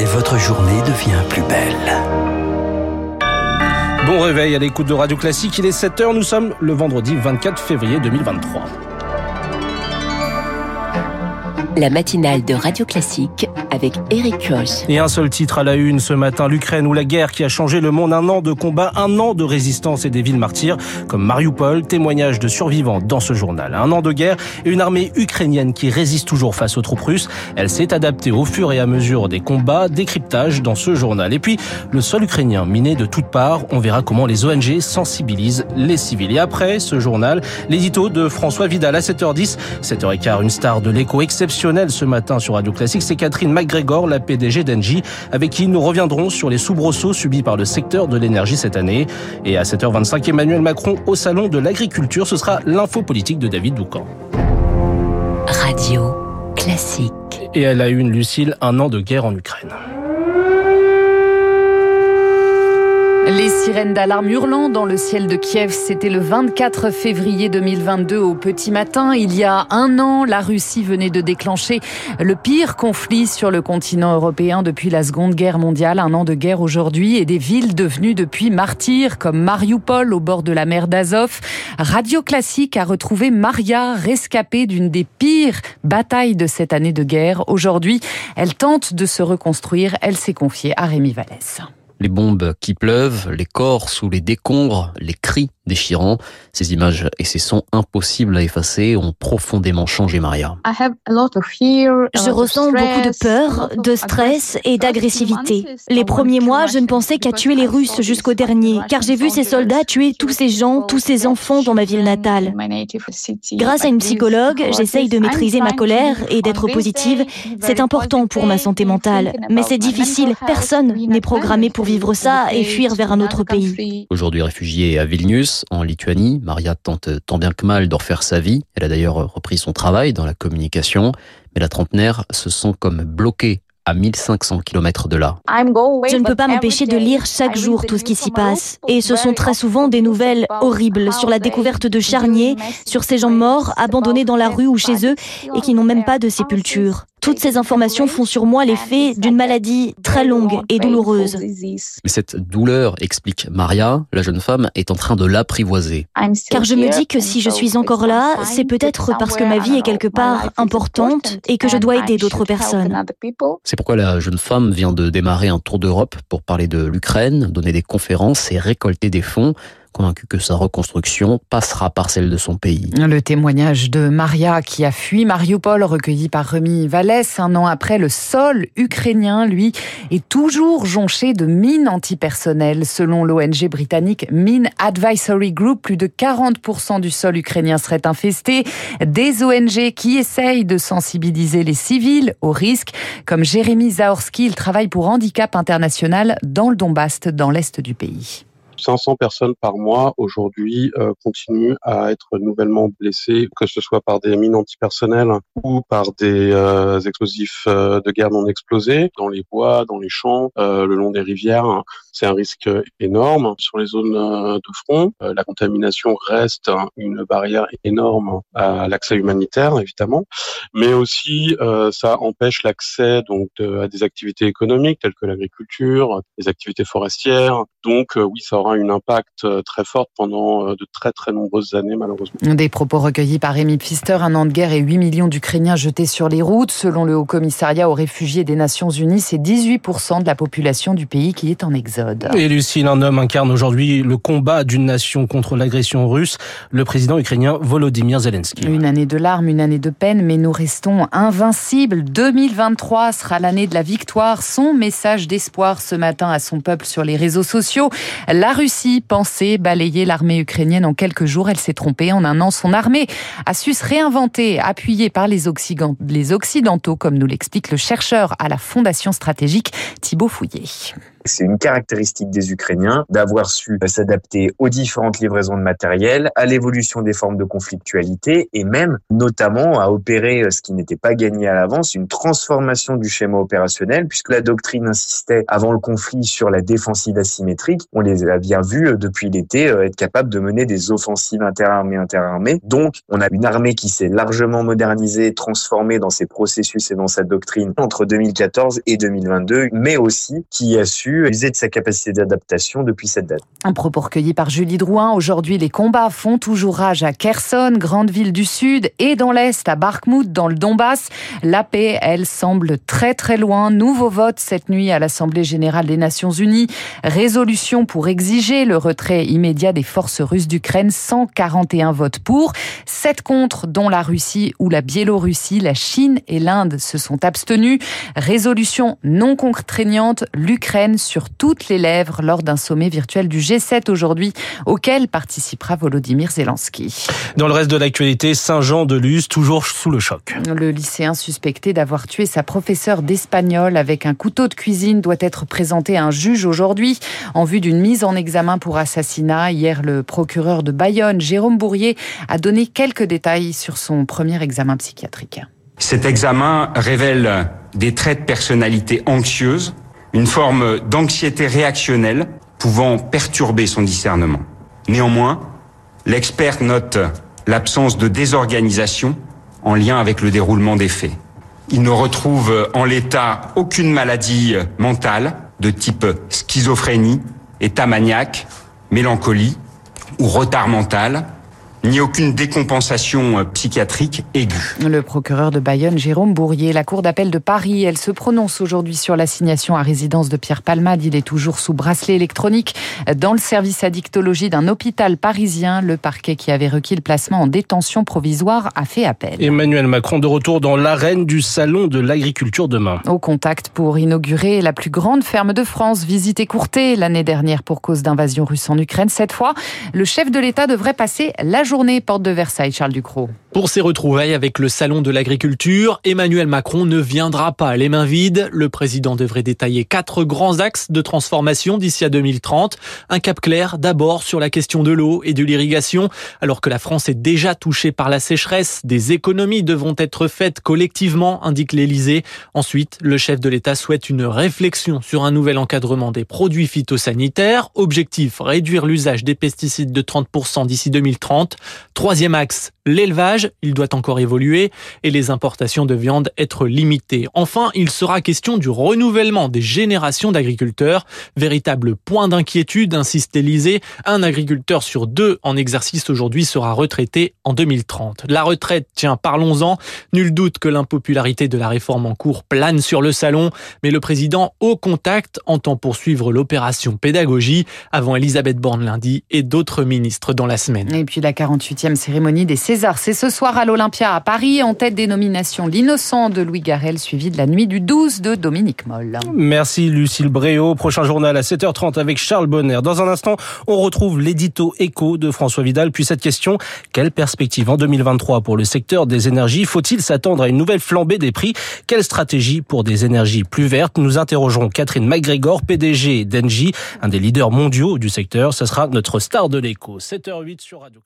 et votre journée devient plus belle. Bon réveil à l'écoute de Radio Classique, il est 7h, nous sommes le vendredi 24 février 2023. La matinale de Radio Classique avec Eric. Et un seul titre à la une ce matin, l'Ukraine ou la guerre qui a changé le monde. Un an de combat, un an de résistance et des villes martyrs comme Mariupol, témoignage de survivants dans ce journal. Un an de guerre et une armée ukrainienne qui résiste toujours face aux troupes russes. Elle s'est adaptée au fur et à mesure des combats, décryptage dans ce journal. Et puis, le sol ukrainien miné de toutes parts, on verra comment les ONG sensibilisent les civils. Et après ce journal, l'édito de François Vidal à 7h10, 7h15, une star de l'écho exceptionnel ce matin sur Radio Classique, c'est Catherine McGregor, la PDG d'Engie, avec qui nous reviendrons sur les soubresauts subis par le secteur de l'énergie cette année. Et à 7h25, Emmanuel Macron au Salon de l'Agriculture, ce sera l'info politique de David Doucan. Radio Classique. Et elle a eu une Lucille, un an de guerre en Ukraine. Les sirènes d'alarme hurlant dans le ciel de Kiev, c'était le 24 février 2022 au petit matin. Il y a un an, la Russie venait de déclencher le pire conflit sur le continent européen depuis la Seconde Guerre mondiale. Un an de guerre aujourd'hui et des villes devenues depuis martyrs comme Mariupol au bord de la mer d'Azov. Radio Classique a retrouvé Maria, rescapée d'une des pires batailles de cette année de guerre. Aujourd'hui, elle tente de se reconstruire. Elle s'est confiée à Rémi Vallès. Les bombes qui pleuvent, les corps sous les décombres, les cris déchirants. Ces images et ces sons impossibles à effacer ont profondément changé Maria. Je ressens beaucoup de peur, de stress et d'agressivité. Les premiers mois, je ne pensais qu'à tuer les Russes jusqu'au dernier, car j'ai vu ces soldats tuer tous ces gens, tous ces enfants dans ma ville natale. Grâce à une psychologue, j'essaye de maîtriser ma colère et d'être positive. C'est important pour ma santé mentale, mais c'est difficile. Personne n'est programmé pour vivre ça et fuir vers un autre pays. Aujourd'hui réfugiée à Vilnius, en Lituanie, Maria tente tant bien que mal de refaire sa vie. Elle a d'ailleurs repris son travail dans la communication, mais la trentenaire se sent comme bloquée à 1500 km de là. Je ne peux pas m'empêcher de lire chaque jour tout ce qui s'y passe. Et ce sont très souvent des nouvelles horribles sur la découverte de charniers, sur ces gens morts, abandonnés dans la rue ou chez eux, et qui n'ont même pas de sépulture. Toutes ces informations font sur moi l'effet d'une maladie très longue et douloureuse. Mais cette douleur, explique Maria, la jeune femme est en train de l'apprivoiser. Car je me dis que si je suis encore là, c'est peut-être parce que ma vie est quelque part importante et que je dois aider d'autres personnes. C'est pourquoi la jeune femme vient de démarrer un tour d'Europe pour parler de l'Ukraine, donner des conférences et récolter des fonds convaincu que sa reconstruction passera par celle de son pays. Le témoignage de Maria qui a fui Mariupol, recueilli par Rémi Vallès un an après, le sol ukrainien, lui, est toujours jonché de mines antipersonnelles. Selon l'ONG britannique Mine Advisory Group, plus de 40% du sol ukrainien serait infesté. Des ONG qui essayent de sensibiliser les civils au risque, comme Jérémy Zaorski, il travaille pour Handicap International dans le Donbass, dans l'est du pays. 500 personnes par mois aujourd'hui euh, continuent à être nouvellement blessées, que ce soit par des mines antipersonnelles ou par des euh, explosifs euh, de guerre non explosés dans les bois, dans les champs, le long des rivières. C'est un risque énorme sur les zones de front. la contamination reste une barrière énorme à l'accès humanitaire, évidemment, mais aussi ça empêche l'accès donc à des activités économiques telles que l'agriculture, les activités forestières. Donc oui, ça aura une impact euh, très fort pendant euh, de très très nombreuses années malheureusement. Des propos recueillis par Rémi Pfister, un an de guerre et 8 millions d'Ukrainiens jetés sur les routes. Selon le Haut Commissariat aux réfugiés des Nations Unies, c'est 18% de la population du pays qui est en exode. Et Lucille, un homme incarne aujourd'hui le combat d'une nation contre l'agression russe, le président ukrainien Volodymyr Zelensky. Une année de larmes, une année de peine, mais nous restons invincibles. 2023 sera l'année de la victoire. Son message d'espoir ce matin à son peuple sur les réseaux sociaux. La Russie pensait balayer l'armée ukrainienne en quelques jours. Elle s'est trompée. En un an, son armée a su se réinventer, appuyée par les, Occidentaux, comme nous l'explique le chercheur à la Fondation stratégique Thibaut Fouillet. C'est une caractéristique des Ukrainiens d'avoir su s'adapter aux différentes livraisons de matériel, à l'évolution des formes de conflictualité et même notamment à opérer ce qui n'était pas gagné à l'avance, une transformation du schéma opérationnel puisque la doctrine insistait avant le conflit sur la défensive asymétrique. On les a bien vus depuis l'été être capables de mener des offensives interarmées interarmées. Donc on a une armée qui s'est largement modernisée, transformée dans ses processus et dans sa doctrine entre 2014 et 2022, mais aussi qui a su user de sa capacité d'adaptation depuis cette date. Un propos recueilli par Julie Drouin. Aujourd'hui, les combats font toujours rage à Kherson, grande ville du sud, et dans l'est, à Bakhmut, dans le Donbass. La paix, elle, semble très très loin. Nouveau vote cette nuit à l'Assemblée générale des Nations unies. Résolution pour exiger le retrait immédiat des forces russes d'Ukraine. 141 votes pour, 7 contre, dont la Russie ou la Biélorussie. La Chine et l'Inde se sont abstenus. Résolution non contraignante, l'Ukraine sur toutes les lèvres lors d'un sommet virtuel du G7 aujourd'hui, auquel participera Volodymyr Zelensky. Dans le reste de l'actualité, Saint-Jean-de-Luz, toujours sous le choc. Le lycéen suspecté d'avoir tué sa professeure d'espagnol avec un couteau de cuisine doit être présenté à un juge aujourd'hui en vue d'une mise en examen pour assassinat. Hier, le procureur de Bayonne, Jérôme Bourrier, a donné quelques détails sur son premier examen psychiatrique. Cet examen révèle des traits de personnalité anxieuse, une forme d'anxiété réactionnelle pouvant perturber son discernement. Néanmoins, l'expert note l'absence de désorganisation en lien avec le déroulement des faits. Il ne retrouve en l'état aucune maladie mentale de type schizophrénie, état maniaque, mélancolie ou retard mental, ni aucune décompensation euh, psychiatrique aiguë. Le procureur de Bayonne, Jérôme Bourrier, la Cour d'appel de Paris, elle se prononce aujourd'hui sur l'assignation à résidence de Pierre Palmade. Il est toujours sous bracelet électronique dans le service addictologie d'un hôpital parisien. Le parquet qui avait requis le placement en détention provisoire a fait appel. Emmanuel Macron de retour dans l'arène du Salon de l'agriculture demain. Au contact pour inaugurer la plus grande ferme de France, visite écourtée l'année dernière pour cause d'invasion russe en Ukraine. Cette fois, le chef de l'État devrait passer la journée porte de Versailles, Charles Ducrot. Pour ses retrouvailles avec le Salon de l'agriculture, Emmanuel Macron ne viendra pas les mains vides. Le président devrait détailler quatre grands axes de transformation d'ici à 2030. Un cap clair d'abord sur la question de l'eau et de l'irrigation. Alors que la France est déjà touchée par la sécheresse, des économies devront être faites collectivement, indique l'Élysée. Ensuite, le chef de l'État souhaite une réflexion sur un nouvel encadrement des produits phytosanitaires. Objectif, réduire l'usage des pesticides de 30% d'ici 2030. Troisième axe, l'élevage, il doit encore évoluer et les importations de viande être limitées. Enfin, il sera question du renouvellement des générations d'agriculteurs, véritable point d'inquiétude, insiste l'Élysée. Un agriculteur sur deux en exercice aujourd'hui sera retraité en 2030. La retraite, tiens, parlons-en. Nul doute que l'impopularité de la réforme en cours plane sur le salon, mais le président au contact entend poursuivre l'opération pédagogie avant Elisabeth Borne lundi et d'autres ministres dans la semaine. Et puis la 48e cérémonie des Césars, c'est ce soir à l'Olympia à Paris, en tête des nominations L'innocent de Louis Garrel, suivi de la nuit du 12 de Dominique Moll. Merci Lucille Bréau. Prochain journal à 7h30 avec Charles Bonner. Dans un instant, on retrouve l'édito écho de François Vidal. Puis cette question, quelle perspective en 2023 pour le secteur des énergies? Faut-il s'attendre à une nouvelle flambée des prix? Quelle stratégie pour des énergies plus vertes? Nous interrogerons Catherine McGregor, PDG d'Engie, un des leaders mondiaux du secteur. Ce sera notre star de l'écho. 7h08 sur Radio